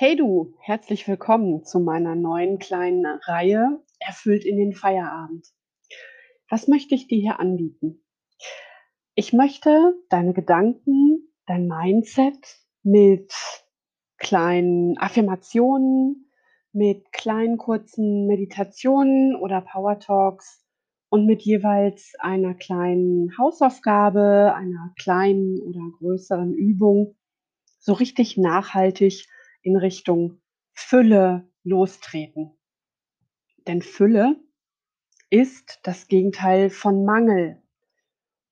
Hey du, herzlich willkommen zu meiner neuen kleinen Reihe Erfüllt in den Feierabend. Was möchte ich dir hier anbieten? Ich möchte deine Gedanken, dein Mindset mit kleinen Affirmationen, mit kleinen kurzen Meditationen oder Power Talks und mit jeweils einer kleinen Hausaufgabe, einer kleinen oder größeren Übung so richtig nachhaltig in Richtung Fülle lostreten. Denn Fülle ist das Gegenteil von Mangel.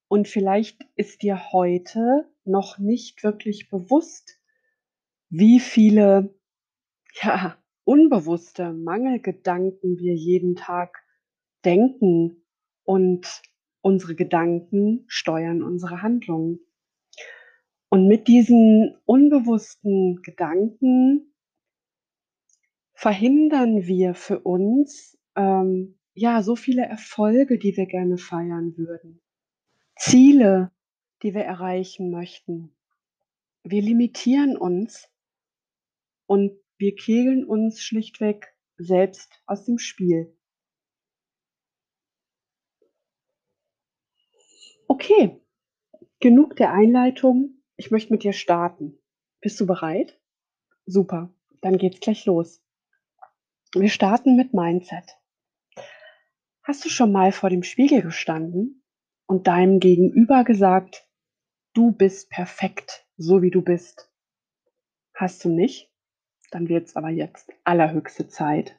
Und vielleicht ist dir heute noch nicht wirklich bewusst, wie viele ja, unbewusste Mangelgedanken wir jeden Tag denken und unsere Gedanken steuern unsere Handlungen. Und mit diesen unbewussten Gedanken verhindern wir für uns ähm, ja so viele Erfolge, die wir gerne feiern würden, Ziele, die wir erreichen möchten. Wir limitieren uns und wir kegeln uns schlichtweg selbst aus dem Spiel. Okay, genug der Einleitung. Ich möchte mit dir starten. Bist du bereit? Super, dann geht's gleich los. Wir starten mit Mindset. Hast du schon mal vor dem Spiegel gestanden und deinem Gegenüber gesagt, du bist perfekt, so wie du bist? Hast du nicht? Dann wird es aber jetzt allerhöchste Zeit.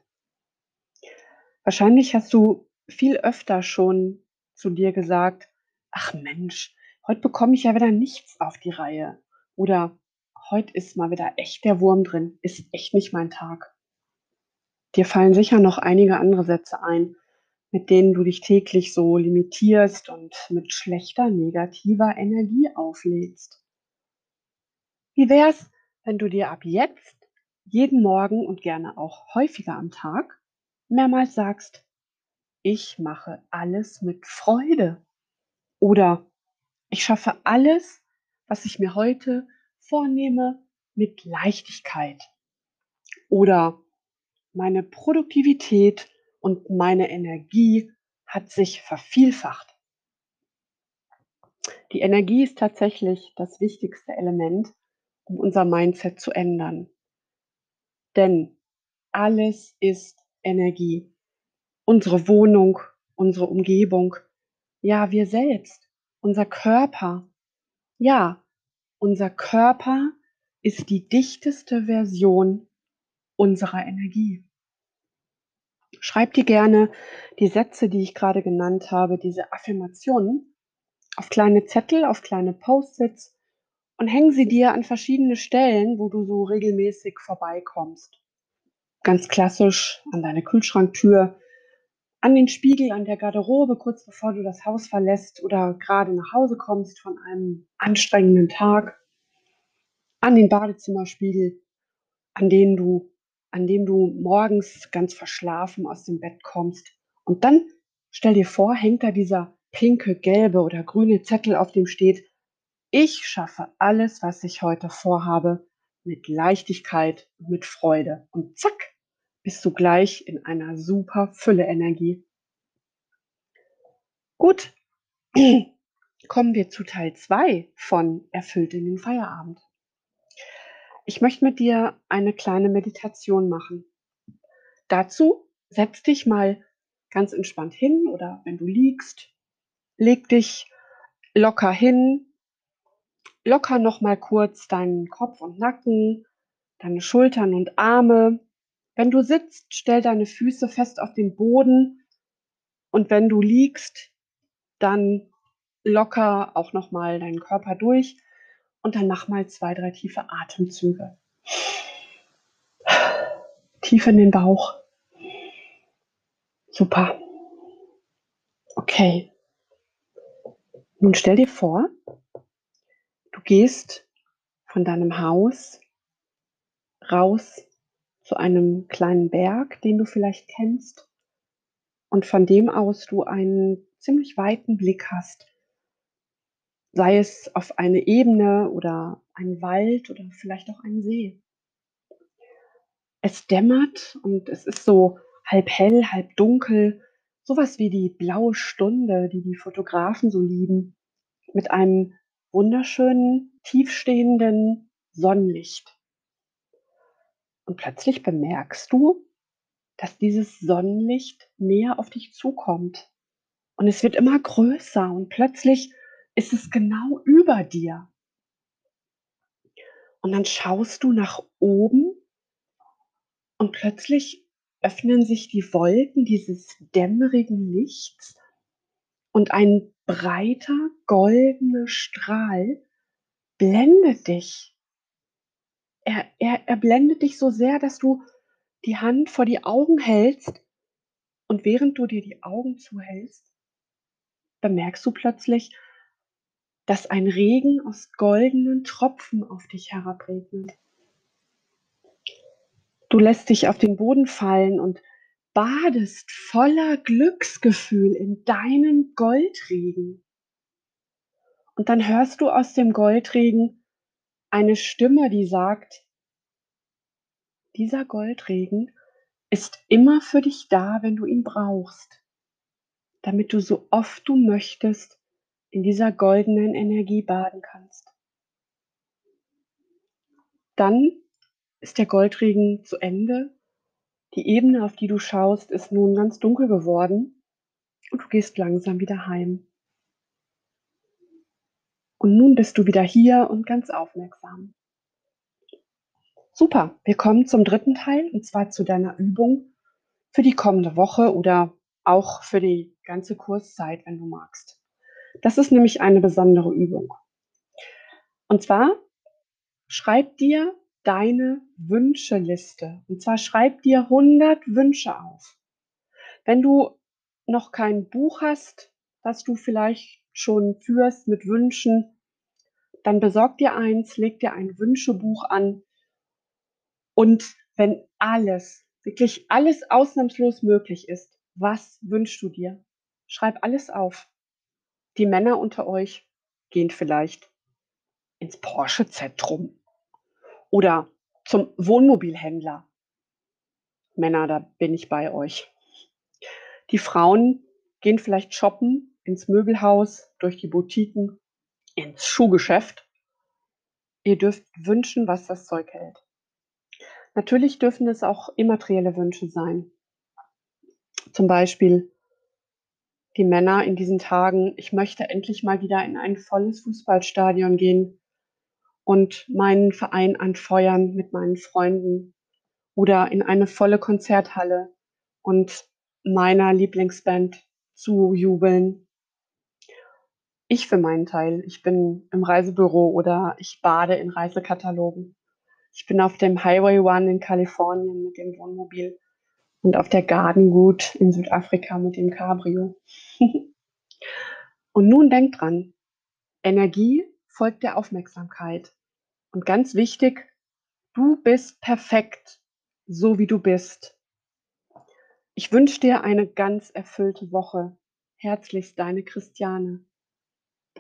Wahrscheinlich hast du viel öfter schon zu dir gesagt, ach Mensch, heute bekomme ich ja wieder nichts auf die Reihe. Oder heute ist mal wieder echt der Wurm drin, ist echt nicht mein Tag. Dir fallen sicher noch einige andere Sätze ein, mit denen du dich täglich so limitierst und mit schlechter, negativer Energie auflädst. Wie wär's, wenn du dir ab jetzt jeden Morgen und gerne auch häufiger am Tag mehrmals sagst, ich mache alles mit Freude oder ich schaffe alles, was ich mir heute vornehme, mit Leichtigkeit oder meine Produktivität und meine Energie hat sich vervielfacht. Die Energie ist tatsächlich das wichtigste Element, um unser Mindset zu ändern. Denn alles ist Energie. Unsere Wohnung, unsere Umgebung, ja, wir selbst, unser Körper. Ja, unser Körper ist die dichteste Version unserer Energie. Schreib dir gerne die Sätze, die ich gerade genannt habe, diese Affirmationen, auf kleine Zettel, auf kleine Post-its und häng sie dir an verschiedene Stellen, wo du so regelmäßig vorbeikommst. Ganz klassisch an deine Kühlschranktür, an den Spiegel, an der Garderobe, kurz bevor du das Haus verlässt oder gerade nach Hause kommst von einem anstrengenden Tag, an den Badezimmerspiegel, an den du an dem du morgens ganz verschlafen aus dem Bett kommst. Und dann stell dir vor, hängt da dieser pinke, gelbe oder grüne Zettel, auf dem steht, ich schaffe alles, was ich heute vorhabe, mit Leichtigkeit mit Freude. Und zack, bist du gleich in einer super Fülle-Energie. Gut, kommen wir zu Teil 2 von Erfüllt in den Feierabend. Ich möchte mit dir eine kleine Meditation machen. Dazu setz dich mal ganz entspannt hin oder wenn du liegst, leg dich locker hin, locker noch mal kurz deinen Kopf und Nacken, deine Schultern und Arme. Wenn du sitzt, stell deine Füße fest auf den Boden und wenn du liegst, dann locker auch noch mal deinen Körper durch und dann mach mal zwei, drei tiefe Atemzüge. Tief in den Bauch. Super. Okay. Nun stell dir vor, du gehst von deinem Haus raus zu einem kleinen Berg, den du vielleicht kennst und von dem aus du einen ziemlich weiten Blick hast sei es auf eine Ebene oder einen Wald oder vielleicht auch einen See. Es dämmert und es ist so halb hell, halb dunkel, sowas wie die blaue Stunde, die die Fotografen so lieben, mit einem wunderschönen, tiefstehenden Sonnenlicht. Und plötzlich bemerkst du, dass dieses Sonnenlicht näher auf dich zukommt. Und es wird immer größer und plötzlich ist es genau über dir. Und dann schaust du nach oben und plötzlich öffnen sich die Wolken dieses dämmerigen Lichts und ein breiter goldener Strahl blendet dich. Er, er, er blendet dich so sehr, dass du die Hand vor die Augen hältst und während du dir die Augen zuhältst, bemerkst du plötzlich, dass ein Regen aus goldenen Tropfen auf dich herabregnet. Du lässt dich auf den Boden fallen und badest voller Glücksgefühl in deinen Goldregen. Und dann hörst du aus dem Goldregen eine Stimme, die sagt, dieser Goldregen ist immer für dich da, wenn du ihn brauchst, damit du so oft du möchtest in dieser goldenen Energie baden kannst. Dann ist der Goldregen zu Ende. Die Ebene, auf die du schaust, ist nun ganz dunkel geworden und du gehst langsam wieder heim. Und nun bist du wieder hier und ganz aufmerksam. Super, wir kommen zum dritten Teil und zwar zu deiner Übung für die kommende Woche oder auch für die ganze Kurszeit, wenn du magst. Das ist nämlich eine besondere Übung. Und zwar schreib dir deine Wünscheliste. Und zwar schreib dir 100 Wünsche auf. Wenn du noch kein Buch hast, das du vielleicht schon führst mit Wünschen, dann besorg dir eins, leg dir ein Wünschebuch an. Und wenn alles, wirklich alles ausnahmslos möglich ist, was wünschst du dir? Schreib alles auf. Die Männer unter euch gehen vielleicht ins Porsche-Zentrum oder zum Wohnmobilhändler. Männer, da bin ich bei euch. Die Frauen gehen vielleicht shoppen ins Möbelhaus, durch die Boutiquen, ins Schuhgeschäft. Ihr dürft wünschen, was das Zeug hält. Natürlich dürfen es auch immaterielle Wünsche sein. Zum Beispiel die Männer in diesen Tagen, ich möchte endlich mal wieder in ein volles Fußballstadion gehen und meinen Verein anfeuern mit meinen Freunden oder in eine volle Konzerthalle und meiner Lieblingsband zujubeln. Ich für meinen Teil, ich bin im Reisebüro oder ich bade in Reisekatalogen. Ich bin auf dem Highway One in Kalifornien mit dem Wohnmobil und auf der Garden Route in Südafrika mit dem Cabrio. und nun denk dran, Energie folgt der Aufmerksamkeit. Und ganz wichtig, du bist perfekt, so wie du bist. Ich wünsche dir eine ganz erfüllte Woche. Herzlichst deine Christiane.